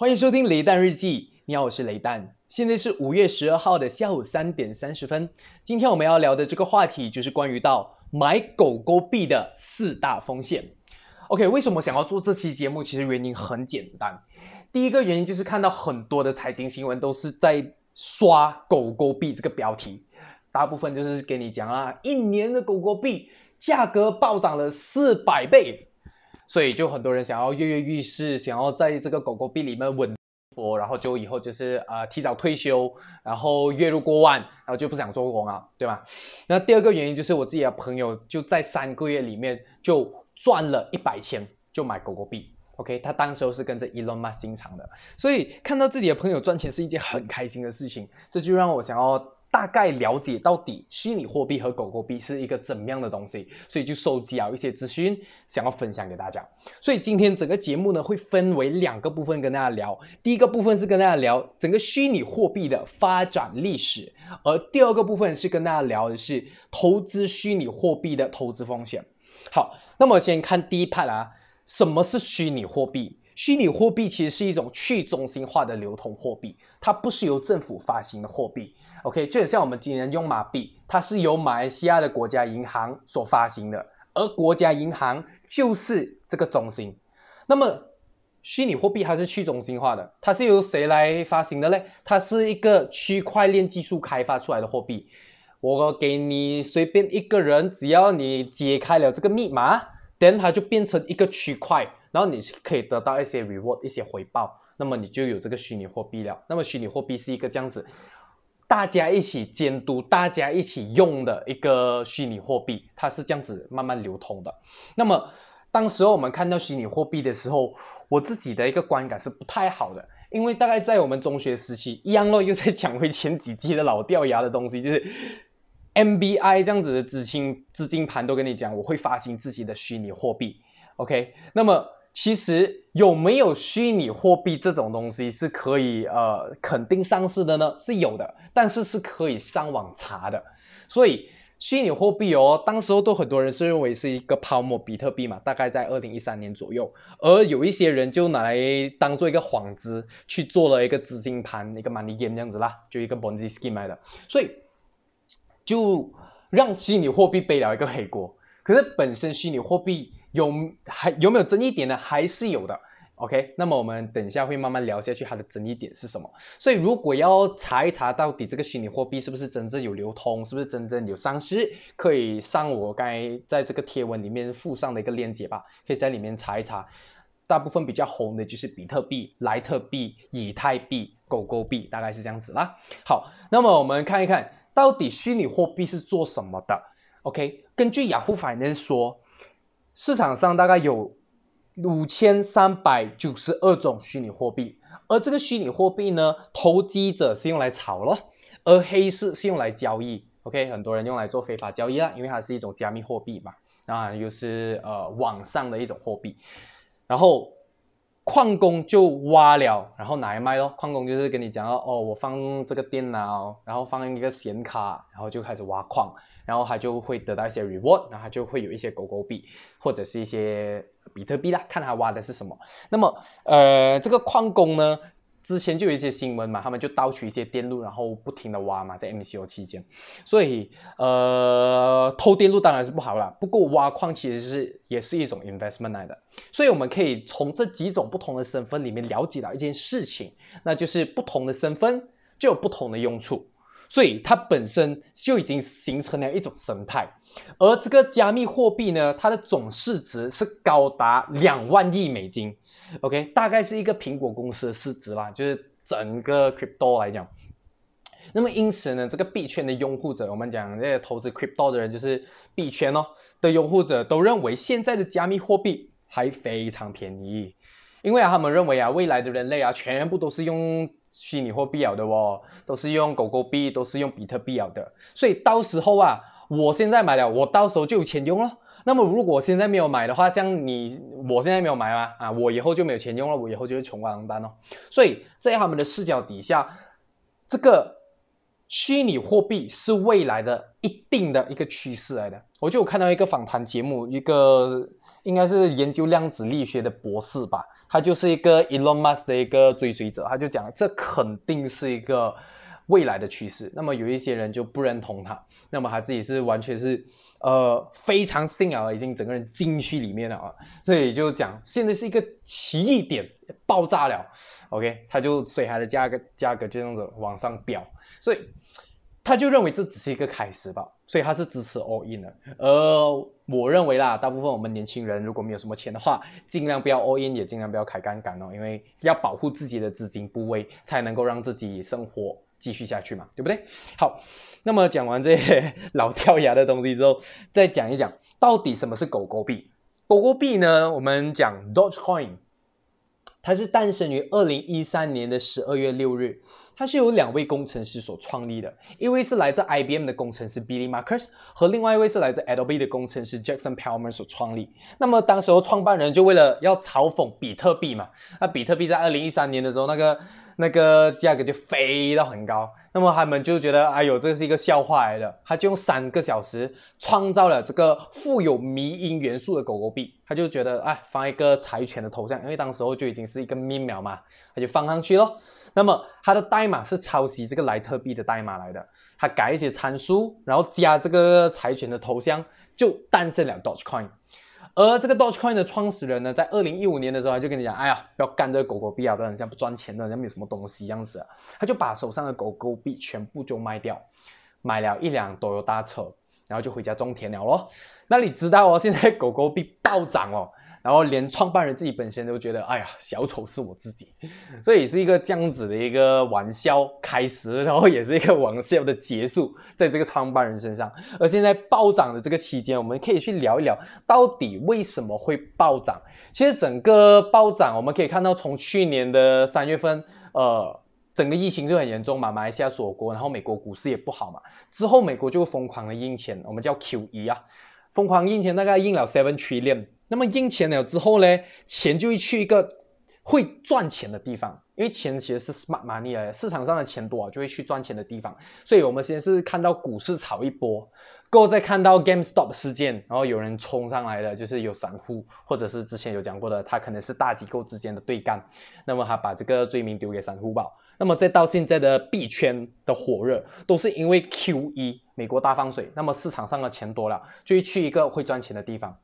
欢迎收听雷蛋日记。你好，我是雷蛋。现在是五月十二号的下午三点三十分。今天我们要聊的这个话题就是关于到买狗狗币的四大风险。OK，为什么想要做这期节目？其实原因很简单。第一个原因就是看到很多的财经新闻都是在刷狗狗币这个标题，大部分就是给你讲啊，一年的狗狗币价格暴涨了四百倍，所以就很多人想要跃跃欲试，想要在这个狗狗币里面稳波，然后就以后就是呃提早退休，然后月入过万，然后就不想做工啊，对吧？那第二个原因就是我自己的朋友就在三个月里面就赚了一百千，就买狗狗币。OK，他当时候是跟着 Elon Musk 进场的，所以看到自己的朋友赚钱是一件很开心的事情，这就让我想要大概了解到底虚拟货币和狗狗币是一个怎么样的东西，所以就收集了一些资讯，想要分享给大家。所以今天整个节目呢会分为两个部分跟大家聊，第一个部分是跟大家聊整个虚拟货币的发展历史，而第二个部分是跟大家聊的是投资虚拟货币的投资风险。好，那么先看第一 part 啊。什么是虚拟货币？虚拟货币其实是一种去中心化的流通货币，它不是由政府发行的货币。OK，就很像我们今天用马币，它是由马来西亚的国家银行所发行的，而国家银行就是这个中心。那么虚拟货币它是去中心化的，它是由谁来发行的嘞？它是一个区块链技术开发出来的货币。我给你随便一个人，只要你解开了这个密码。等它就变成一个区块，然后你可以得到一些 reward 一些回报，那么你就有这个虚拟货币了。那么虚拟货币是一个这样子，大家一起监督、大家一起用的一个虚拟货币，它是这样子慢慢流通的。那么当时候我们看到虚拟货币的时候，我自己的一个观感是不太好的，因为大概在我们中学时期，一样咯，又在讲回前几期的老掉牙的东西，就是。MBI 这样子的资金资金盘都跟你讲，我会发行自己的虚拟货币，OK？那么其实有没有虚拟货币这种东西是可以呃肯定上市的呢？是有的，但是是可以上网查的。所以虚拟货币哦，当时候都很多人是认为是一个泡沫比特币嘛，大概在二零一三年左右，而有一些人就拿来当做一个幌子去做了一个资金盘，一个 money game 这样子啦，就一个 bonzi scheme 来的，所以。就让虚拟货币背了一个黑锅，可是本身虚拟货币有还有没有争议点呢？还是有的，OK？那么我们等一下会慢慢聊下去，它的争议点是什么？所以如果要查一查到底这个虚拟货币是不是真正有流通，是不是真正有上市，可以上我刚才在这个贴文里面附上的一个链接吧，可以在里面查一查。大部分比较红的就是比特币、莱特币、以太币、狗狗币，大概是这样子啦。好，那么我们看一看。到底虚拟货币是做什么的？OK，根据雅虎财经说，市场上大概有五千三百九十二种虚拟货币，而这个虚拟货币呢，投机者是用来炒咯，而黑市是用来交易。OK，很多人用来做非法交易啦，因为它是一种加密货币嘛，那又是呃网上的一种货币，然后。矿工就挖了，然后拿来卖咯。矿工就是跟你讲哦，哦，我放这个电脑，然后放一个显卡，然后就开始挖矿，然后他就会得到一些 reward，然后就会有一些狗狗币或者是一些比特币啦，看他挖的是什么。那么，呃，这个矿工呢？之前就有一些新闻嘛，他们就盗取一些电路，然后不停的挖嘛，在 MCO 期间，所以呃偷电路当然是不好了，不过挖矿其实是也是一种 investment 来的，所以我们可以从这几种不同的身份里面了解到一件事情，那就是不同的身份就有不同的用处。所以它本身就已经形成了一种生态，而这个加密货币呢，它的总市值是高达两万亿美金，OK，大概是一个苹果公司的市值啦，就是整个 crypto 来讲。那么因此呢，这个币圈的拥护者，我们讲这些投资 crypto 的人，就是币圈哦的拥护者，都认为现在的加密货币还非常便宜，因为啊，他们认为啊，未来的人类啊，全部都是用。虚拟货币有的哦，都是用狗狗币，都是用比特币有的，所以到时候啊，我现在买了，我到时候就有钱用了。那么如果现在没有买的话，像你，我现在没有买嘛，啊，我以后就没有钱用了，我以后就是穷光蛋哦。所以在他们的视角底下，这个虚拟货币是未来的一定的一个趋势来的。我就有看到一个访谈节目，一个应该是研究量子力学的博士吧，他就是一个 Elon Musk 的一个追随者，他就讲这肯定是一个未来的趋势。那么有一些人就不认同他，那么他自己是完全是呃非常信仰，已经整个人进去里面了啊，所以就讲现在是一个奇异点爆炸了，OK，他就所以它的价格价格就这样子往上飙，所以。他就认为这只是一个开始吧，所以他是支持 all in 的。而我认为啦，大部分我们年轻人如果没有什么钱的话，尽量不要 all in，也尽量不要开杠杆哦，因为要保护自己的资金部位，才能够让自己生活继续下去嘛，对不对？好，那么讲完这些老掉牙的东西之后，再讲一讲到底什么是狗狗币。狗狗币呢，我们讲 Dogecoin。它是诞生于二零一三年的十二月六日，它是由两位工程师所创立的，一位是来自 IBM 的工程师 Billy Marcus 和另外一位是来自 Adobe 的工程师 Jackson Palmer 所创立。那么当时候创办人就为了要嘲讽比特币嘛，那比特币在二零一三年的时候那个。那个价格就飞到很高，那么他们就觉得，哎呦，这是一个笑话来的。他就用三个小时创造了这个富有迷因元素的狗狗币，他就觉得，哎，放一个柴犬的头像，因为当时候就已经是一个 meme 了嘛，他就放上去咯。那么它的代码是抄袭这个莱特币的代码来的，它改一些参数，然后加这个柴犬的头像，就诞生了 Dogecoin。而这个 Dogecoin 的创始人呢，在二零一五年的时候，他就跟你讲，哎呀，不要干这个狗狗币啊，都很像不赚钱的，像没有什么东西样子。他就把手上的狗狗币全部就卖掉，买了一辆多油大车，然后就回家种田了咯。那你知道哦，现在狗狗币暴涨哦。然后连创办人自己本身都觉得，哎呀，小丑是我自己，所以是一个这样子的一个玩笑开始，然后也是一个玩笑的结束，在这个创办人身上。而现在暴涨的这个期间，我们可以去聊一聊，到底为什么会暴涨？其实整个暴涨，我们可以看到从去年的三月份，呃，整个疫情就很严重嘛，马来西亚锁国，然后美国股市也不好嘛，之后美国就疯狂的印钱，我们叫 QE 啊，疯狂印钱，大概印了 seven trillion。那么印钱了之后呢，钱就会去一个会赚钱的地方，因为钱其实是 smart money 来的，市场上的钱多啊就会去赚钱的地方。所以我们先是看到股市炒一波，过后再看到 GameStop 事件，然后有人冲上来的，就是有散户，或者是之前有讲过的，他可能是大机构之间的对干，那么他把这个罪名丢给散户吧。那么再到现在的币圈的火热，都是因为 QE 美国大放水，那么市场上的钱多了，就会去一个会赚钱的地方。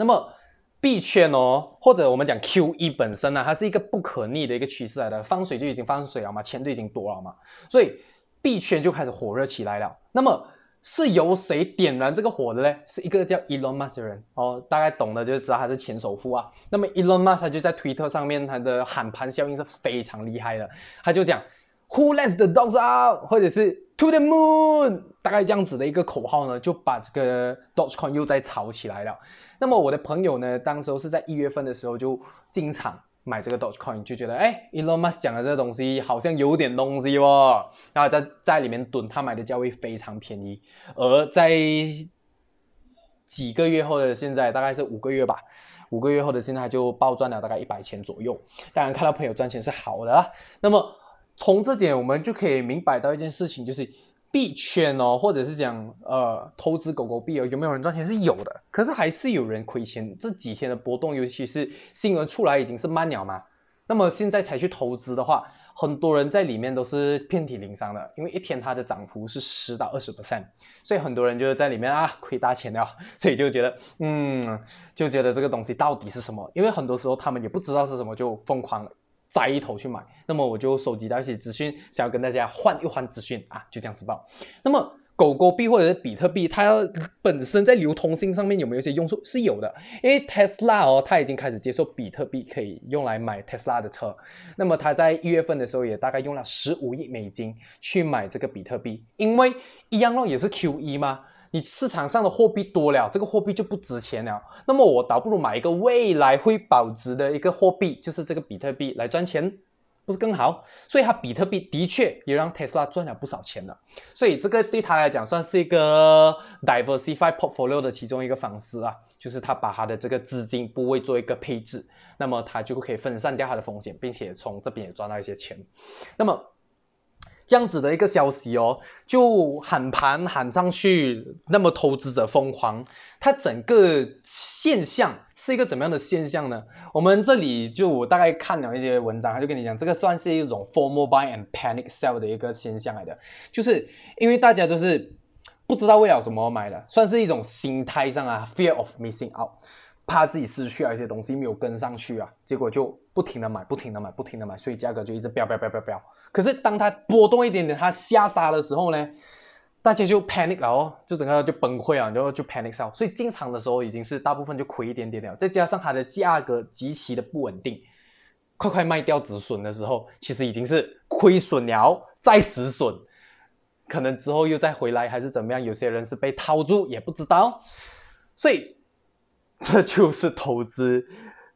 那么币圈哦，或者我们讲 QE 本身呢，它是一个不可逆的一个趋势来的，放水就已经放水了嘛，钱都已经多了嘛，所以币圈就开始火热起来了。那么是由谁点燃这个火的呢？是一个叫 Elon Musk 的人哦，大概懂的就知道他是前首富啊。那么 Elon Musk 他就在推特上面，他的喊盘效应是非常厉害的，他就讲 Who lets the dogs out？或者是 To the moon？大概这样子的一个口号呢，就把这个 Dogecoin 又再炒起来了。那么我的朋友呢，当时候是在一月份的时候就进场买这个 Dogecoin，就觉得哎，Elon Musk 讲的这个东西好像有点东西哦，然后在在里面蹲，他买的价位非常便宜，而在几个月后的现在，大概是五个月吧，五个月后的现在就暴赚了大概一百千左右。当然看到朋友赚钱是好的，那么从这点我们就可以明白到一件事情，就是。币圈哦，或者是讲呃投资狗狗币哦，有没有人赚钱是有的，可是还是有人亏钱。这几天的波动，尤其是新闻出来已经是慢鸟嘛，那么现在才去投资的话，很多人在里面都是遍体鳞伤的，因为一天它的涨幅是十到二十 percent，所以很多人就是在里面啊亏大钱了，所以就觉得嗯就觉得这个东西到底是什么？因为很多时候他们也不知道是什么，就疯狂了摘一头去买，那么我就收集到一些资讯，想要跟大家换一换资讯啊，就这样子报。那么狗狗币或者是比特币，它本身在流通性上面有没有一些用处？是有的，因为 Tesla 哦，它已经开始接受比特币可以用来买 Tesla 的车。那么它在一月份的时候也大概用了十五亿美金去买这个比特币，因为一样咯，也是 QE 吗？你市场上的货币多了，这个货币就不值钱了。那么我倒不如买一个未来会保值的一个货币，就是这个比特币来赚钱，不是更好？所以它比特币的确也让 Tesla 赚了不少钱了。所以这个对他来讲算是一个 diversify portfolio 的其中一个方式啊，就是他把他的这个资金部位做一个配置，那么他就可以分散掉他的风险，并且从这边也赚到一些钱。那么这样子的一个消息哦，就喊盘喊上去，那么投资者疯狂，它整个现象是一个怎么样的现象呢？我们这里就我大概看了一些文章，他就跟你讲，这个算是一种 formal buy and panic sell 的一个现象来的，就是因为大家就是不知道为了什么买的，算是一种心态上啊，fear of missing out。怕自己失去了一些东西没有跟上去啊，结果就不停的买，不停的买，不停的买，所以价格就一直飙飙飙飙飙。可是当它波动一点点，它下杀的时候呢，大家就 panic 了哦，就整个就崩溃啊，然后就 panic 了。所以进场的时候已经是大部分就亏一点点了，再加上它的价格极其的不稳定，快快卖掉止损的时候，其实已经是亏损了再止损，可能之后又再回来还是怎么样，有些人是被套住也不知道，所以。这就是投资，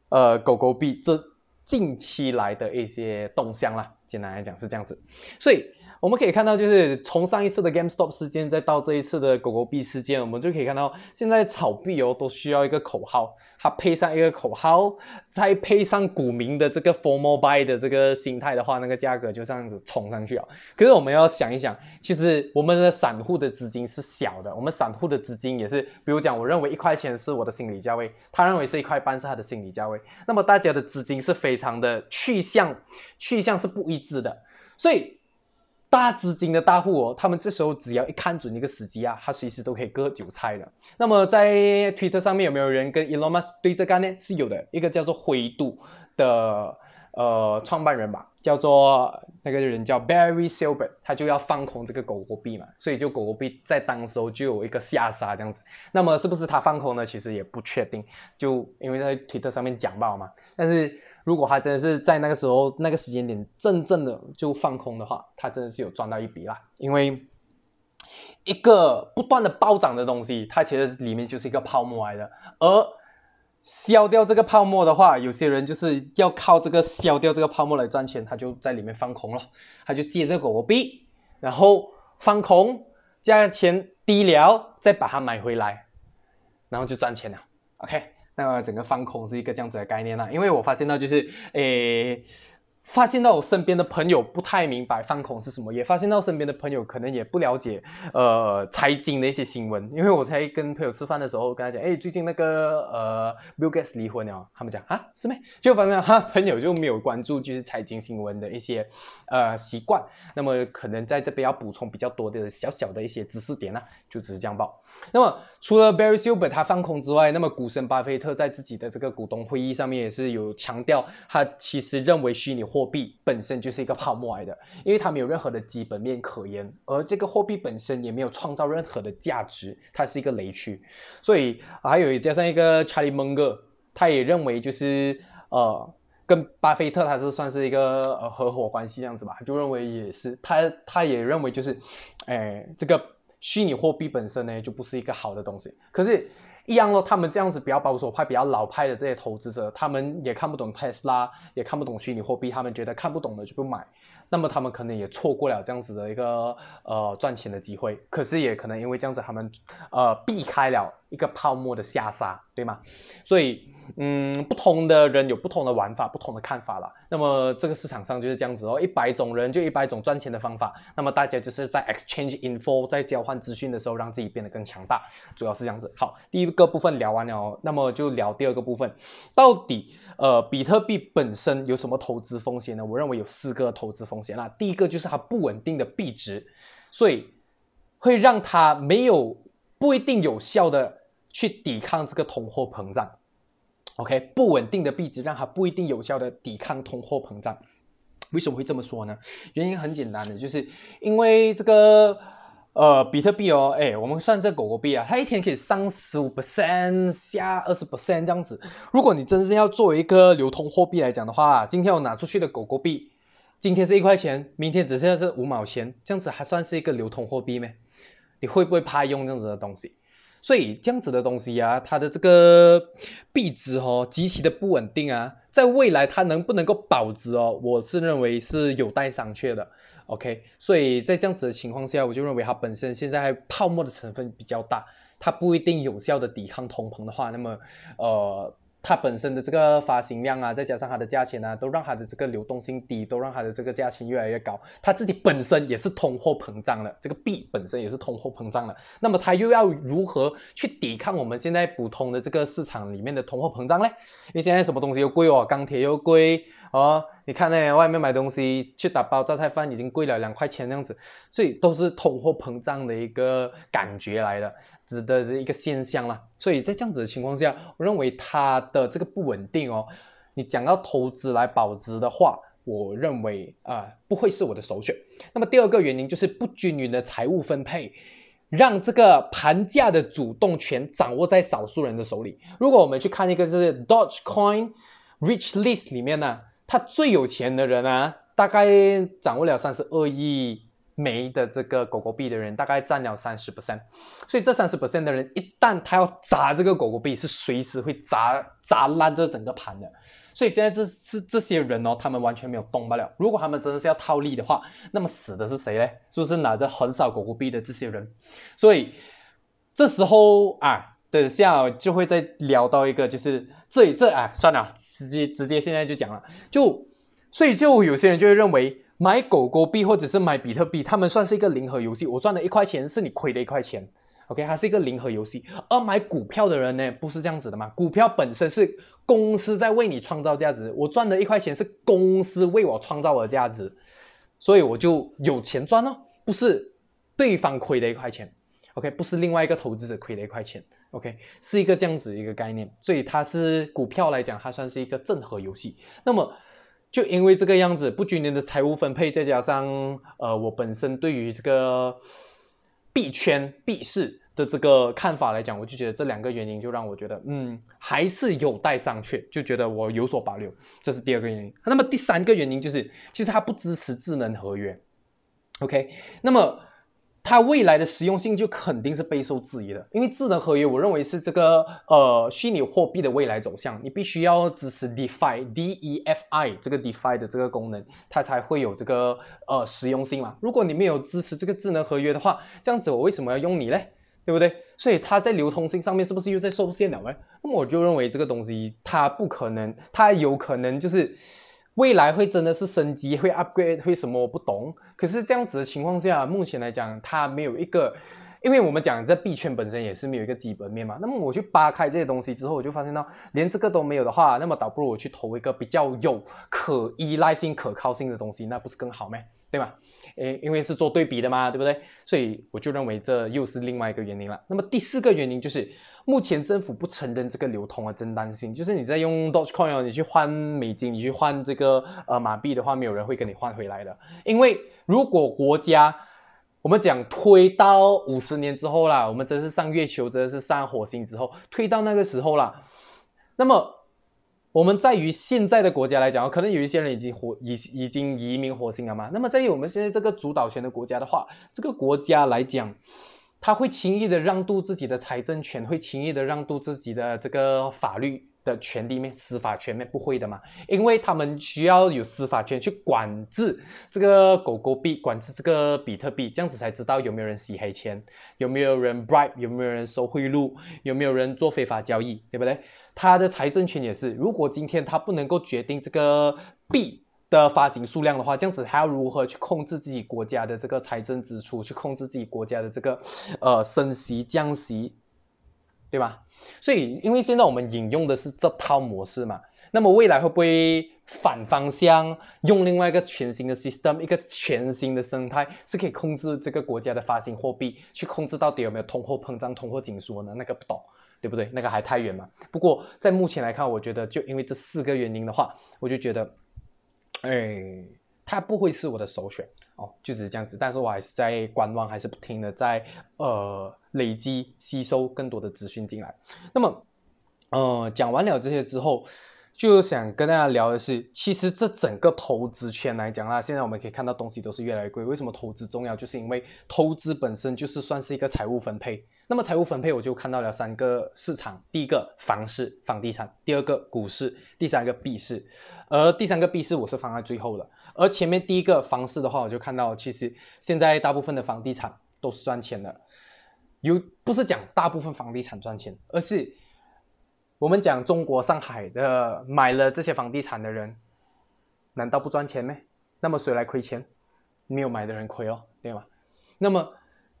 呃，狗狗币这近期来的一些动向啦，简单来讲是这样子，所以。我们可以看到，就是从上一次的 GameStop 事件，再到这一次的狗狗币事件，我们就可以看到，现在炒币哦都需要一个口号，它配上一个口号，再配上股民的这个 formal buy 的这个心态的话，那个价格就这样子冲上去了。可是我们要想一想，其实我们的散户的资金是小的，我们散户的资金也是，比如讲，我认为一块钱是我的心理价位，他认为是一块半是他的心理价位，那么大家的资金是非常的去向，去向是不一致的，所以。大资金的大户哦，他们这时候只要一看准一个时机啊，他随时都可以割韭菜的。那么在推特上面有没有人跟 Elon Musk 对着干呢？是有的，一个叫做灰度的呃创办人吧，叫做那个人叫 Barry Silbert，他就要放空这个狗狗币嘛，所以就狗狗币在当时候就有一个下杀这样子。那么是不是他放空呢？其实也不确定，就因为在推特上面讲到嘛，但是。如果他真的是在那个时候那个时间点真正的就放空的话，他真的是有赚到一笔啦。因为一个不断的暴涨的东西，它其实里面就是一个泡沫来的。而消掉这个泡沫的话，有些人就是要靠这个消掉这个泡沫来赚钱，他就在里面放空了，他就借这个狗狗币，然后放空，价钱低了再把它买回来，然后就赚钱了。OK。那么整个放空是一个这样子的概念呢，因为我发现到就是，诶。发现到我身边的朋友不太明白放空是什么，也发现到身边的朋友可能也不了解呃财经的一些新闻，因为我才跟朋友吃饭的时候跟他讲，哎，最近那个呃 Bill Gates 离婚了，他们讲啊是没，就反正他朋友就没有关注就是财经新闻的一些呃习惯，那么可能在这边要补充比较多的小小的一些知识点呢，就只是这样报。那么除了 Barry Silbert 他放空之外，那么股神巴菲特在自己的这个股东会议上面也是有强调，他其实认为虚拟货币本身就是一个泡沫来的，因为它没有任何的基本面可言，而这个货币本身也没有创造任何的价值，它是一个雷区。所以还有加上一个 Charlie Munger，他也认为就是呃跟巴菲特他是算是一个呃合伙关系这样子吧，就认为也是他他也认为就是哎这个虚拟货币本身呢就不是一个好的东西，可是。一样咯，他们这样子比较保守派、比较老派的这些投资者，他们也看不懂特斯拉，也看不懂虚拟货币，他们觉得看不懂的就不买。那么他们可能也错过了这样子的一个呃赚钱的机会，可是也可能因为这样子，他们呃避开了一个泡沫的下杀，对吗？所以嗯，不同的人有不同的玩法，不同的看法了。那么这个市场上就是这样子哦，一百种人就一百种赚钱的方法。那么大家就是在 exchange info，在交换资讯的时候，让自己变得更强大，主要是这样子。好，第一个部分聊完了，那么就聊第二个部分，到底呃比特币本身有什么投资风险呢？我认为有四个投资风险啦。第一个就是它不稳定的币值，所以会让它没有不一定有效的去抵抗这个通货膨胀。OK，不稳定的币值让它不一定有效的抵抗通货膨胀。为什么会这么说呢？原因很简单的，就是因为这个呃比特币哦，哎，我们算这狗狗币啊，它一天可以上十五 percent，下二十 percent 这样子。如果你真正要作为一个流通货币来讲的话，今天我拿出去的狗狗币，今天是一块钱，明天只剩下是五毛钱，这样子还算是一个流通货币吗？你会不会怕用这样子的东西？所以这样子的东西啊，它的这个币值哦极其的不稳定啊，在未来它能不能够保值哦，我是认为是有待商榷的。OK，所以在这样子的情况下，我就认为它本身现在泡沫的成分比较大，它不一定有效的抵抗通膨的话，那么呃。它本身的这个发行量啊，再加上它的价钱啊，都让它的这个流动性低，都让它的这个价钱越来越高。它自己本身也是通货膨胀了，这个币本身也是通货膨胀了。那么它又要如何去抵抗我们现在普通的这个市场里面的通货膨胀呢？因为现在什么东西又贵哦，钢铁又贵哦，你看呢，外面买东西去打包榨菜饭已经贵了两块钱这样子，所以都是通货膨胀的一个感觉来的。的的一个现象啦，所以在这样子的情况下，我认为它的这个不稳定哦，你讲到投资来保值的话，我认为啊不会是我的首选。那么第二个原因就是不均匀的财务分配，让这个盘价的主动权掌握在少数人的手里。如果我们去看一个是 Dogecoin Rich List 里面呢，他最有钱的人啊，大概掌握了三十二亿。枚的这个狗狗币的人大概占了三十 percent，所以这三十 percent 的人一旦他要砸这个狗狗币，是随时会砸砸烂这整个盘的。所以现在这是这些人哦，他们完全没有动不了。如果他们真的是要套利的话，那么死的是谁呢？是不是拿着很少狗狗币的这些人？所以这时候啊，等下就会再聊到一个，就是这这啊，算了，直接直接现在就讲了。就所以就有些人就会认为。买狗狗币或者是买比特币，他们算是一个零和游戏。我赚了一块钱，是你亏的一块钱，OK，它是一个零和游戏。而买股票的人呢，不是这样子的嘛？股票本身是公司在为你创造价值，我赚的一块钱是公司为我创造的价值，所以我就有钱赚哦，不是对方亏的一块钱，OK，不是另外一个投资者亏了一块钱，OK，是一个这样子一个概念。所以它是股票来讲，它算是一个正和游戏。那么。就因为这个样子不均匀的财务分配，再加上呃我本身对于这个币圈币市的这个看法来讲，我就觉得这两个原因就让我觉得嗯还是有待商榷，就觉得我有所保留，这是第二个原因。那么第三个原因就是，其实它不支持智能合约，OK，那么。它未来的实用性就肯定是备受质疑的，因为智能合约，我认为是这个呃虚拟货币的未来走向，你必须要支持 DeFi D E F I 这个 DeFi 的这个功能，它才会有这个呃实用性嘛。如果你没有支持这个智能合约的话，这样子我为什么要用你嘞？对不对？所以它在流通性上面是不是又在受限了嘞？那么我就认为这个东西它不可能，它有可能就是。未来会真的是升级，会 upgrade，会什么我不懂。可是这样子的情况下，目前来讲它没有一个，因为我们讲这币圈本身也是没有一个基本面嘛。那么我去扒开这些东西之后，我就发现到连这个都没有的话，那么倒不如我去投一个比较有可依赖性、可靠性的东西，那不是更好吗？对吧？诶，因为是做对比的嘛，对不对？所以我就认为这又是另外一个原因了。那么第四个原因就是，目前政府不承认这个流通的真单性，就是你在用 Dogecoin 你去换美金，你去换这个呃马币的话，没有人会跟你换回来的。因为如果国家我们讲推到五十年之后啦，我们真是上月球，真是上火星之后，推到那个时候啦，那么。我们在于现在的国家来讲，可能有一些人已经火已已经移民火星了嘛。那么在于我们现在这个主导权的国家的话，这个国家来讲，他会轻易的让渡自己的财政权，会轻易的让渡自己的这个法律的权利面、司法权面不会的嘛？因为他们需要有司法权去管制这个狗狗币，管制这个比特币，这样子才知道有没有人洗黑钱，有没有人 bribe，有没有人收贿赂，有没有人做非法交易，对不对？他的财政权也是，如果今天他不能够决定这个币的发行数量的话，这样子还要如何去控制自己国家的这个财政支出，去控制自己国家的这个呃升息降息，对吧？所以因为现在我们引用的是这套模式嘛，那么未来会不会反方向用另外一个全新的 system，一个全新的生态，是可以控制这个国家的发行货币，去控制到底有没有通货膨胀、通货紧缩呢？那个不懂。对不对？那个还太远嘛。不过在目前来看，我觉得就因为这四个原因的话，我就觉得，哎，它不会是我的首选哦，就只是这样子。但是我还是在观望，还是不停的在呃累积吸收更多的资讯进来。那么，呃，讲完了这些之后。就想跟大家聊的是，其实这整个投资圈来讲啦，现在我们可以看到东西都是越来越贵。为什么投资重要？就是因为投资本身就是算是一个财务分配。那么财务分配，我就看到了三个市场：第一个房市、房地产；第二个股市；第三个币市。而第三个币市我是放在最后的。而前面第一个方式的话，我就看到其实现在大部分的房地产都是赚钱的。有不是讲大部分房地产赚钱，而是我们讲中国上海的买了这些房地产的人，难道不赚钱吗？那么谁来亏钱？没有买的人亏哦，对吗？那么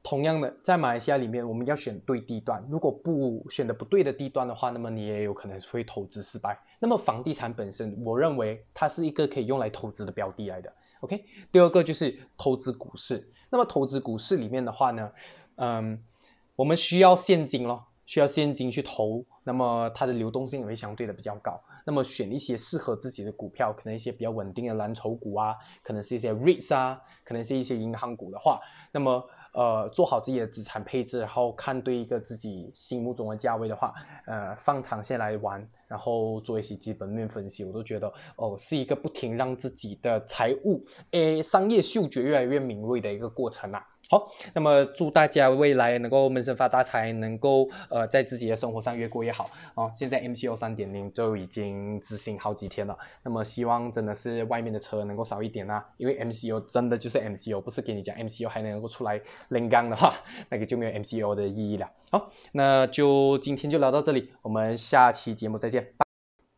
同样的，在马来西亚里面，我们要选对地段，如果不选的不对的地段的话，那么你也有可能会投资失败。那么房地产本身，我认为它是一个可以用来投资的标的来的。OK，第二个就是投资股市。那么投资股市里面的话呢，嗯，我们需要现金咯。需要现金去投，那么它的流动性也会相对的比较高。那么选一些适合自己的股票，可能一些比较稳定的蓝筹股啊，可能是一些 REITs 啊，可能是一些银行股的话，那么呃做好自己的资产配置，然后看对一个自己心目中的价位的话，呃放长线来玩，然后做一些基本面分析，我都觉得哦是一个不停让自己的财务诶商业嗅觉越来越敏锐的一个过程啊。好，那么祝大家未来能够闷声发大财，能够呃在自己的生活上越过越好。哦，现在 MCO 三点零就已经执行好几天了，那么希望真的是外面的车能够少一点啊，因为 MCO 真的就是 MCO，不是给你讲 MCO 还能够出来拎杠的话，那个就没有 MCO 的意义了。好，那就今天就聊到这里，我们下期节目再见。